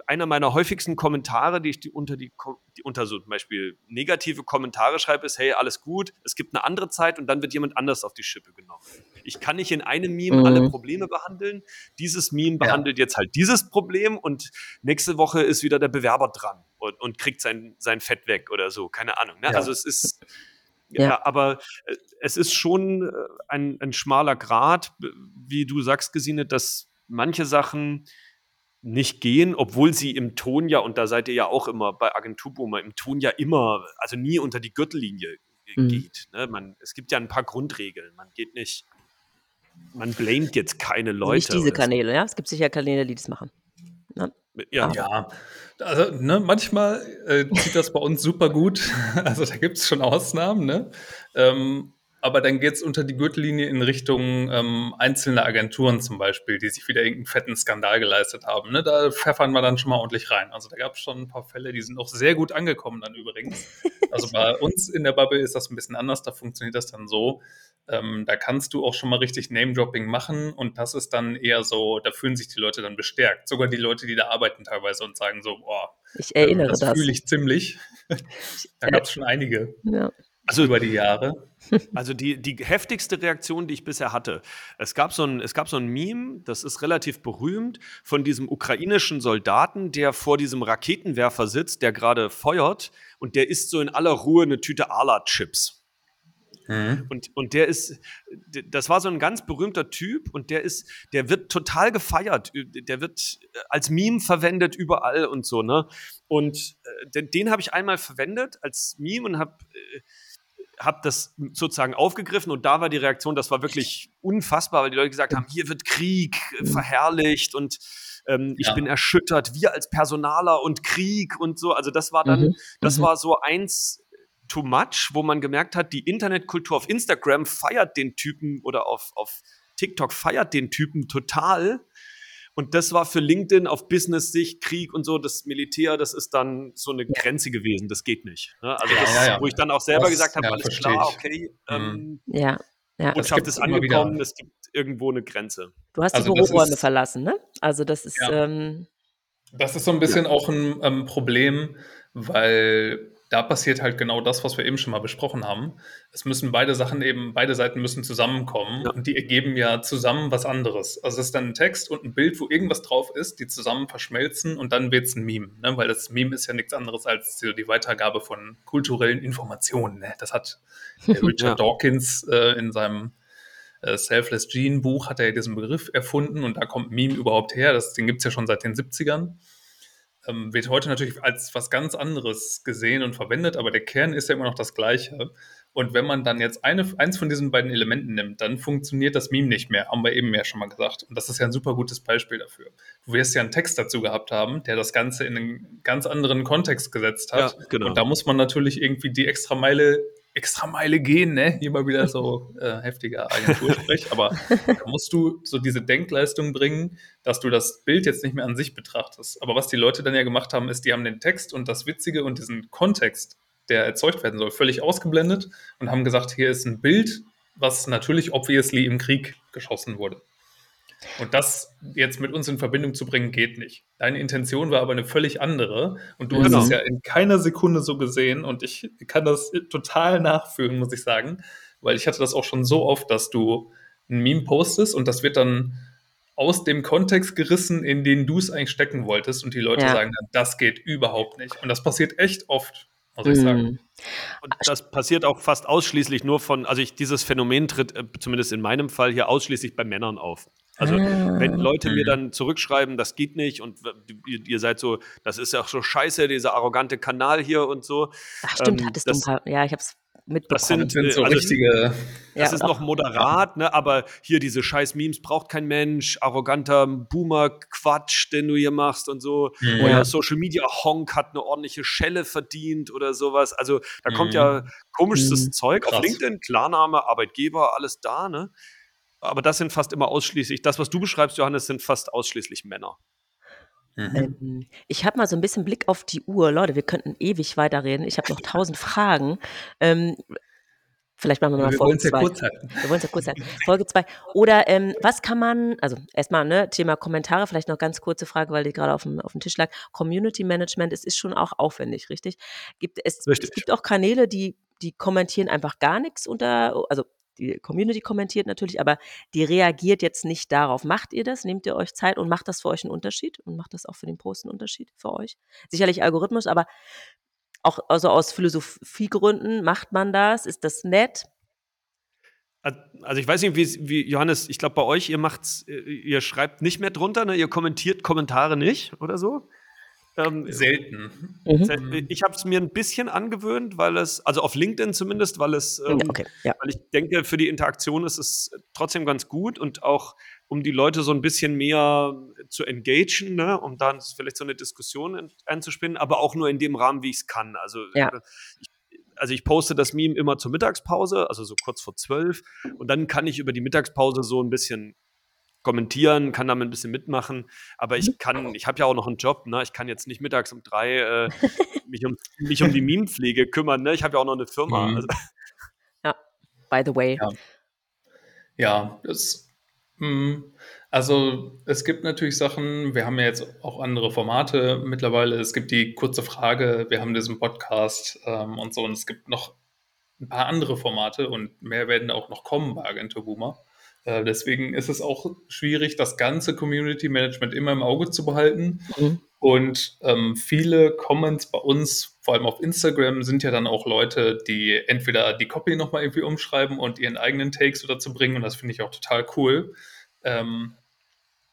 einer meiner häufigsten Kommentare, die ich die unter, die, die unter so zum Beispiel negative Kommentare schreibe, ist, hey, alles gut, es gibt eine andere Zeit und dann wird jemand anders auf die Schippe genommen. Ich kann nicht in einem Meme mhm. alle Probleme behandeln. Dieses Meme ja. behandelt jetzt halt dieses Problem und nächste Woche ist wieder der Bewerber dran und, und kriegt sein, sein Fett weg oder so, keine Ahnung. Ne? Ja. Also es ist, ja. ja. aber äh, es ist schon äh, ein, ein schmaler Grad, wie du sagst, Gesine, dass manche Sachen nicht gehen, obwohl sie im Ton ja, und da seid ihr ja auch immer bei Agenturboomer, im Ton ja immer, also nie unter die Gürtellinie mhm. geht. Ne? Man, es gibt ja ein paar Grundregeln. Man geht nicht, man blamet jetzt keine Leute. Nicht diese Kanäle, ja. Es gibt sicher Kanäle, die das machen. Ne? Ja. ja, also ne, manchmal äh, zieht das bei uns super gut. Also da gibt es schon Ausnahmen, ne? Ähm, aber dann geht es unter die Gürtellinie in Richtung ähm, einzelne Agenturen zum Beispiel, die sich wieder irgendeinen fetten Skandal geleistet haben. Ne? Da pfeffern wir dann schon mal ordentlich rein. Also da gab es schon ein paar Fälle, die sind auch sehr gut angekommen dann übrigens. Also bei uns in der Bubble ist das ein bisschen anders, da funktioniert das dann so. Ähm, da kannst du auch schon mal richtig Name-Dropping machen und das ist dann eher so, da fühlen sich die Leute dann bestärkt. Sogar die Leute, die da arbeiten teilweise und sagen so, boah, ich erinnere das. Das fühle ich ziemlich. da gab es schon einige. Ja. Also über die Jahre. Also die, die heftigste Reaktion, die ich bisher hatte, es gab, so ein, es gab so ein Meme, das ist relativ berühmt, von diesem ukrainischen Soldaten, der vor diesem Raketenwerfer sitzt, der gerade feuert und der isst so in aller Ruhe eine Tüte Ala-Chips. Mhm. Und, und der ist, das war so ein ganz berühmter Typ und der ist, der wird total gefeiert. Der wird als Meme verwendet überall und so, ne? Und äh, den, den habe ich einmal verwendet als Meme und habe äh, habe das sozusagen aufgegriffen und da war die Reaktion, das war wirklich unfassbar, weil die Leute gesagt haben, hier wird Krieg mhm. verherrlicht und ähm, ich ja. bin erschüttert, wir als Personaler und Krieg und so. Also das war dann, mhm. das mhm. war so eins too much, wo man gemerkt hat, die Internetkultur auf Instagram feiert den Typen oder auf, auf TikTok feiert den Typen total. Und das war für LinkedIn auf Business-Sicht, Krieg und so, das Militär, das ist dann so eine Grenze gewesen. Das geht nicht. Ne? Also, das, ja, ja. wo ich dann auch selber das, gesagt habe, ja, alles klar, okay. Mhm. Ähm, ja. Ja. Botschaft ist angekommen, es gibt irgendwo eine Grenze. Du hast also die Büroräume verlassen, ne? Also das ist. Ähm, das ist so ein bisschen auch ein ähm, Problem, weil da passiert halt genau das, was wir eben schon mal besprochen haben. Es müssen beide Sachen eben, beide Seiten müssen zusammenkommen ja. und die ergeben ja zusammen was anderes. Also es ist dann ein Text und ein Bild, wo irgendwas drauf ist, die zusammen verschmelzen und dann wird es ein Meme. Ne? Weil das Meme ist ja nichts anderes als die Weitergabe von kulturellen Informationen. Ne? Das hat Richard ja. Dawkins äh, in seinem äh, Selfless Gene Buch hat er ja diesen Begriff erfunden und da kommt Meme überhaupt her. Das, den gibt es ja schon seit den 70ern. Ähm, wird heute natürlich als was ganz anderes gesehen und verwendet, aber der Kern ist ja immer noch das gleiche. Und wenn man dann jetzt eine, eins von diesen beiden Elementen nimmt, dann funktioniert das Meme nicht mehr, haben wir eben ja schon mal gesagt. Und das ist ja ein super gutes Beispiel dafür. Du wirst ja einen Text dazu gehabt haben, der das Ganze in einen ganz anderen Kontext gesetzt hat. Ja, genau. Und da muss man natürlich irgendwie die extra Meile, extra Meile gehen, ne? Hier mal wieder so äh, heftiger Agentursprech. Aber da musst du so diese Denkleistung bringen, dass du das Bild jetzt nicht mehr an sich betrachtest. Aber was die Leute dann ja gemacht haben, ist, die haben den Text und das Witzige und diesen Kontext der erzeugt werden soll, völlig ausgeblendet und haben gesagt, hier ist ein Bild, was natürlich obviously im Krieg geschossen wurde. Und das jetzt mit uns in Verbindung zu bringen, geht nicht. Deine Intention war aber eine völlig andere und du genau. hast es ja in keiner Sekunde so gesehen und ich kann das total nachfühlen, muss ich sagen, weil ich hatte das auch schon so oft, dass du ein Meme postest und das wird dann aus dem Kontext gerissen, in den du es eigentlich stecken wolltest und die Leute ja. sagen dann, das geht überhaupt nicht. Und das passiert echt oft muss ich sagen. Mhm. Und das passiert auch fast ausschließlich nur von, also ich, dieses Phänomen tritt äh, zumindest in meinem Fall hier ausschließlich bei Männern auf. Also ah. wenn Leute mir mhm. dann zurückschreiben, das geht nicht und ihr, ihr, seid so, das ist ja auch so scheiße, dieser arrogante Kanal hier und so. Ach stimmt, ähm, hattest das, du ein paar, ja, ich habe es mitbekommen. Das sind, sind so also, richtige. Das ja, ist noch moderat, ne? aber hier diese scheiß Memes braucht kein Mensch, arroganter Boomer-Quatsch, den du hier machst und so. Mhm. Oder Social Media Honk hat eine ordentliche Schelle verdient oder sowas. Also da mhm. kommt ja komisches mhm. Zeug. Krass. Auf LinkedIn, Klarname, Arbeitgeber, alles da, ne? Aber das sind fast immer ausschließlich, das, was du beschreibst, Johannes, sind fast ausschließlich Männer. Mhm. Ähm, ich habe mal so ein bisschen Blick auf die Uhr. Leute, wir könnten ewig weiterreden. Ich habe noch tausend Fragen. Ähm, vielleicht machen wir mal wir Folge 2. Ja kurz halten. Wir wollen es ja kurz halten. Folge 2. Oder ähm, was kann man, also erstmal, ne, Thema Kommentare, vielleicht noch ganz kurze Frage, weil die gerade auf dem, auf dem Tisch lag. Community Management, es ist schon auch aufwendig, richtig? Gibt, es, richtig. es gibt auch Kanäle, die die kommentieren einfach gar nichts unter, also die Community kommentiert natürlich, aber die reagiert jetzt nicht darauf. Macht ihr das? Nehmt ihr euch Zeit und macht das für euch einen Unterschied und macht das auch für den Post einen Unterschied für euch? Sicherlich Algorithmus, aber auch also aus Philosophiegründen macht man das? Ist das nett? Also ich weiß nicht, wie, wie Johannes, ich glaube bei euch, ihr macht's, ihr schreibt nicht mehr drunter, ne? ihr kommentiert Kommentare nicht oder so. Ähm, Selten. Mhm. Ich habe es mir ein bisschen angewöhnt, weil es, also auf LinkedIn zumindest, weil es, ähm, okay, ja. weil ich denke, für die Interaktion ist es trotzdem ganz gut und auch um die Leute so ein bisschen mehr zu engagen, ne, um dann vielleicht so eine Diskussion einzuspinnen, aber auch nur in dem Rahmen, wie ich es kann. Also ja. Ich also ich poste das Meme immer zur Mittagspause, also so kurz vor zwölf. Und dann kann ich über die Mittagspause so ein bisschen kommentieren, kann damit ein bisschen mitmachen, aber ich mhm. kann, ich habe ja auch noch einen Job, ne? Ich kann jetzt nicht mittags um drei äh, mich, um, mich um die Meme-Pflege kümmern, ne? Ich habe ja auch noch eine Firma. Mhm. Also. Ja, by the way. Ja, ja das, mh, also es gibt natürlich Sachen, wir haben ja jetzt auch andere Formate mittlerweile. Es gibt die kurze Frage, wir haben diesen Podcast ähm, und so und es gibt noch ein paar andere Formate und mehr werden auch noch kommen bei Agentur Boomer. Äh, deswegen ist es auch schwierig, das ganze Community Management immer im Auge zu behalten. Mhm. Und ähm, viele Comments bei uns, vor allem auf Instagram, sind ja dann auch Leute, die entweder die Copy nochmal irgendwie umschreiben und ihren eigenen Takes dazu bringen. Und das finde ich auch total cool. Ähm,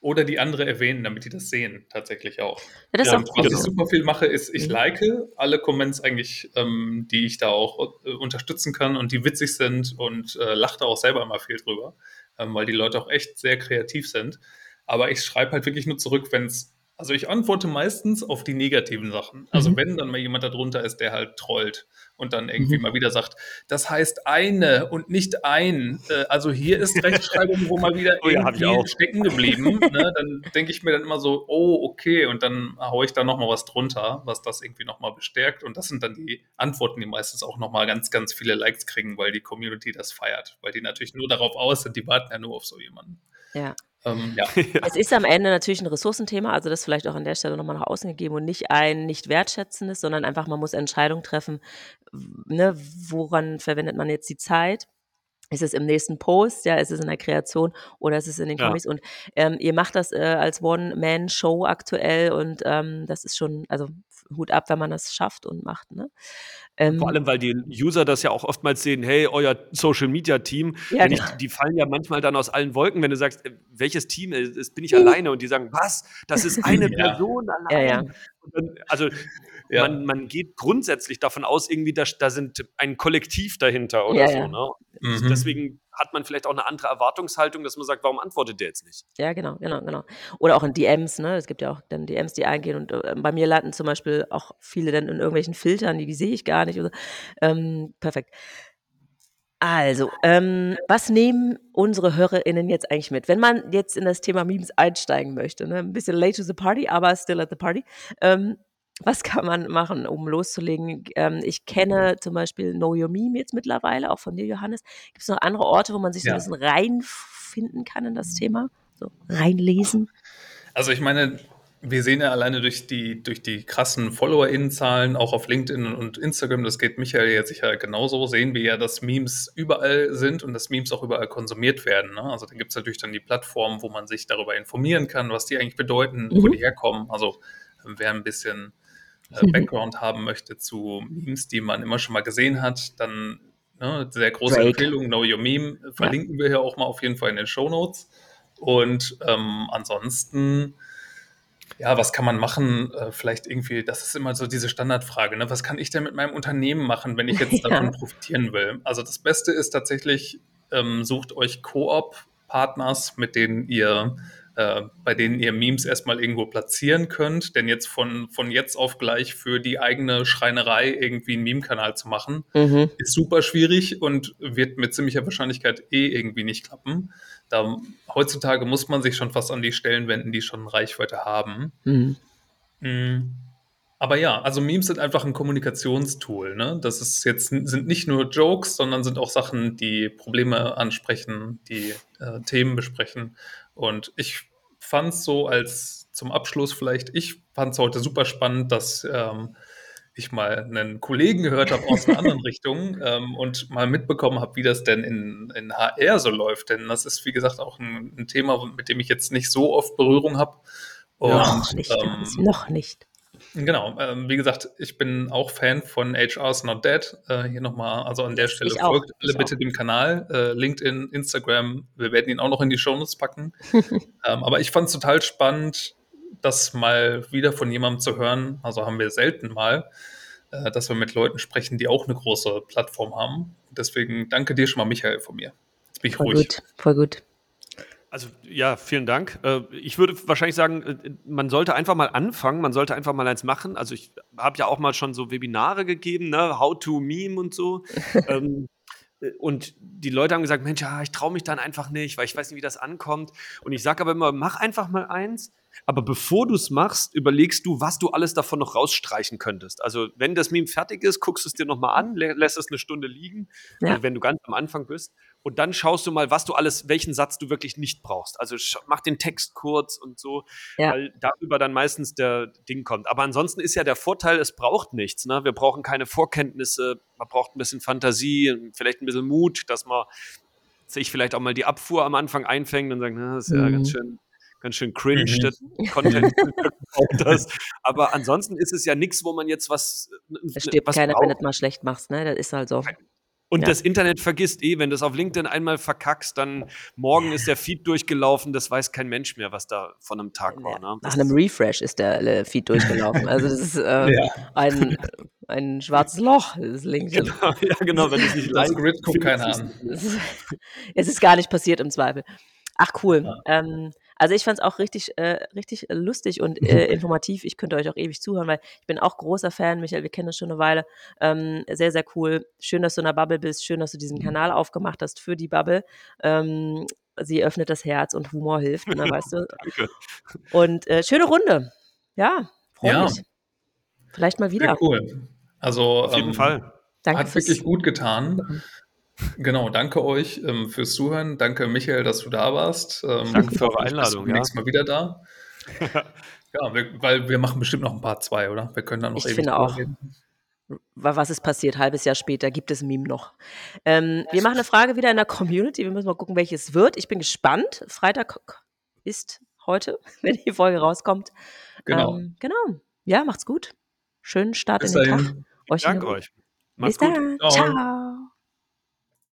oder die andere erwähnen, damit die das sehen, tatsächlich auch. Ja, ja, was ich super viel mache, ist, ich mhm. like alle Comments eigentlich, ähm, die ich da auch äh, unterstützen kann und die witzig sind und äh, lache da auch selber immer viel drüber ähm, weil die Leute auch echt sehr kreativ sind. Aber ich schreibe halt wirklich nur zurück, wenn es also ich antworte meistens auf die negativen Sachen. Also mhm. wenn dann mal jemand darunter ist, der halt trollt und dann irgendwie mhm. mal wieder sagt, das heißt eine und nicht ein. Äh, also hier ist Rechtschreibung, wo mal wieder oh, irgendwie ja, stecken geblieben. ne? Dann denke ich mir dann immer so, oh, okay, und dann haue ich da nochmal was drunter, was das irgendwie nochmal bestärkt. Und das sind dann die Antworten, die meistens auch nochmal ganz, ganz viele Likes kriegen, weil die Community das feiert. Weil die natürlich nur darauf aus sind, die warten ja nur auf so jemanden. Ja. Ähm, ja. Es ist am Ende natürlich ein Ressourcenthema, also das vielleicht auch an der Stelle nochmal nach außen gegeben und nicht ein nicht wertschätzendes, sondern einfach, man muss Entscheidungen treffen, ne, woran verwendet man jetzt die Zeit. Ist es im nächsten Post, ja, ist es in der Kreation oder ist es in den Ja. Comics? Und ähm, ihr macht das äh, als One-Man-Show aktuell und ähm, das ist schon, also Hut ab, wenn man das schafft und macht. Ne? Ähm, Vor allem, weil die User das ja auch oftmals sehen, hey, euer Social Media Team, Ja, ich, genau. die fallen ja manchmal dann aus allen Wolken, wenn du sagst, äh, welches Team ist, ist- bin ich alleine und die sagen, was? Das ist eine Ja. Person allein. Ja, ja. Dann, also Ja. man, man geht grundsätzlich davon aus, irgendwie, da, da sind ein Kollektiv dahinter oder Ja, so. ja. Ne? Mhm. Deswegen hat man vielleicht auch eine andere Erwartungshaltung, dass man sagt, warum antwortet der jetzt nicht? Ja, genau, genau, genau. Oder auch in DMs, ne? Es gibt ja auch dann DMs, die eingehen und äh, bei mir landen zum Beispiel auch viele dann in irgendwelchen Filtern, die, die sehe ich gar nicht. Oder, ähm, perfekt. Also, ähm, was nehmen unsere HörerInnen jetzt eigentlich mit? Wenn man jetzt in das Thema Memes einsteigen möchte, ne? ein bisschen late to the party, aber still at the party, ähm, was kann man machen, um loszulegen? Ähm, ich kenne zum Beispiel Know Your Meme jetzt mittlerweile, auch von dir, Johannes. Gibt es noch andere Orte, wo man sich so ein bisschen reinfinden kann in das Thema? So reinlesen? Also ich meine, wir sehen ja alleine durch die, durch die krassen FollowerInnen-Zahlen, auch auf LinkedIn und Instagram, das geht Michael ja sicher genauso, sehen wir ja, dass Memes überall sind und dass Memes auch überall konsumiert werden. Ne? Also da gibt es natürlich dann die Plattformen, wo man sich darüber informieren kann, was die eigentlich bedeuten, wo Mhm. die herkommen. Also wer ein bisschen äh, Background haben möchte zu Memes, die man immer schon mal gesehen hat, dann ne, sehr große Drake. Empfehlung, Know Your Meme, verlinken wir hier auch mal auf jeden Fall in den Show Notes. Und ähm, ansonsten, ja, was kann man machen? Äh, vielleicht irgendwie, das ist immer so diese Standardfrage, ne? Was kann ich denn mit meinem Unternehmen machen, wenn ich jetzt Ja. davon profitieren will? Also das Beste ist tatsächlich, ähm, sucht euch Koop-Partners, mit denen ihr äh, bei denen ihr Memes erstmal irgendwo platzieren könnt. Denn jetzt von, von jetzt auf gleich für die eigene Schreinerei irgendwie einen Meme-Kanal zu machen, Mhm. ist super schwierig und wird mit ziemlicher Wahrscheinlichkeit eh irgendwie nicht klappen. Da, heutzutage muss man sich schon fast an die Stellen wenden, die schon Reichweite haben. Mhm. Mm. Aber ja, also Memes sind einfach ein Kommunikationstool. Ne? Das ist jetzt sind nicht nur Jokes, sondern sind auch Sachen, die Probleme ansprechen, die äh, Themen besprechen. Und ich fand es so als zum Abschluss vielleicht, ich fand es heute super spannend, dass ähm, ich mal einen Kollegen gehört habe aus einer anderen Richtung ähm, und mal mitbekommen habe, wie das denn in, in HR so läuft. Denn das ist, wie gesagt, auch ein, ein Thema, mit dem ich jetzt nicht so oft Berührung habe. Und Noch nicht, ähm, noch nicht. Genau, ähm, wie gesagt, ich bin auch Fan von HR's Not Dead. Äh, hier nochmal, also an der Stelle folgt alle bitte auch. dem Kanal, äh, LinkedIn, Instagram. Wir werden ihn auch noch in die Shownotes packen. ähm, aber ich fand es total spannend, das mal wieder von jemandem zu hören. Also haben wir selten mal, äh, dass wir mit Leuten sprechen, die auch eine große Plattform haben. Deswegen danke dir schon mal, Michael, von mir. Jetzt bin ich Voll ruhig. gut, voll gut. Also ja, vielen Dank. Äh, Ich würde wahrscheinlich sagen, äh, man sollte einfach mal anfangen, man sollte einfach mal eins machen. Also ich habe ja auch mal schon so Webinare gegeben, ne? How to Meme und so. ähm, äh, und die Leute haben gesagt, Mensch, ja, ich traue mich dann einfach nicht, weil ich weiß nicht, wie das ankommt. Und ich sage aber immer, mach einfach mal eins. Aber bevor du es machst, überlegst du, was du alles davon noch rausstreichen könntest. Also wenn das Meme fertig ist, guckst du es dir nochmal an, lä- lässt es eine Stunde liegen, Ja. also wenn du ganz am Anfang bist. Und dann schaust du mal, was du alles, welchen Satz du wirklich nicht brauchst. Also mach den Text kurz und so, Ja. weil darüber dann meistens der Ding kommt. Aber ansonsten ist ja der Vorteil, es braucht nichts. Ne? Wir brauchen keine Vorkenntnisse, man braucht ein bisschen Fantasie, vielleicht ein bisschen Mut, dass man sich vielleicht auch mal die Abfuhr am Anfang einfängt und sagt, na, das ist ja Mhm. ganz schön, ganz schön cringe, Mhm. das Content. das. Aber ansonsten ist es ja nichts, wo man jetzt was, Es stirbt was keiner, braucht. wenn du es mal schlecht machst, ne? Das ist halt so. Und Ja. das Internet vergisst eh, wenn du es auf LinkedIn einmal verkackst, dann morgen ist der Feed durchgelaufen, das weiß kein Mensch mehr, was da von einem Tag war. Ne? Nach einem Refresh ist der äh, Feed durchgelaufen. Also das ist äh, Ja. ein, ein schwarzes Loch, das LinkedIn. ja, genau, wenn du es nicht Das live Grid guckt keiner an. Es ist, es ist gar nicht passiert im Zweifel. Ach cool. Ja. Ähm, also ich fand es auch richtig, äh, richtig lustig und äh, informativ. Ich könnte euch auch ewig zuhören, weil ich bin auch großer Fan. Michael, wir kennen uns schon eine Weile. Ähm, sehr, sehr cool. Schön, dass du in der Bubble bist. Schön, dass du diesen Kanal aufgemacht hast für die Bubble. Ähm, sie öffnet das Herz und Humor hilft, ne, weißt du. Danke. Und äh, schöne Runde. Ja, freue Ja. mich. Vielleicht mal wieder. Sehr cool. Also Auf jeden ähm, Fall. Danke Hat wirklich gut getan. Genau, danke euch ähm, fürs Zuhören. Danke, Michael, dass du da warst. Ähm, Danke für eure hoffentlich bist du Einladung, ja. Nächstes Mal wieder da. ja, wir, weil wir machen bestimmt noch ein Part 2, oder? Wir können dann noch Ich finde auch. reden. was ist passiert? Halbes Jahr später gibt es ein Meme noch. Ähm, wir machen eine Frage wieder in der Community. Wir müssen mal gucken, welches wird. Ich bin gespannt. Freitag ist heute, wenn die Folge rauskommt. Genau. Ähm, genau. Ja, macht's gut. Schönen Start Bis in den dahin. Tag. Euch Danke eine- euch. Bis Macht's gut. dann. Ciao. Ciao.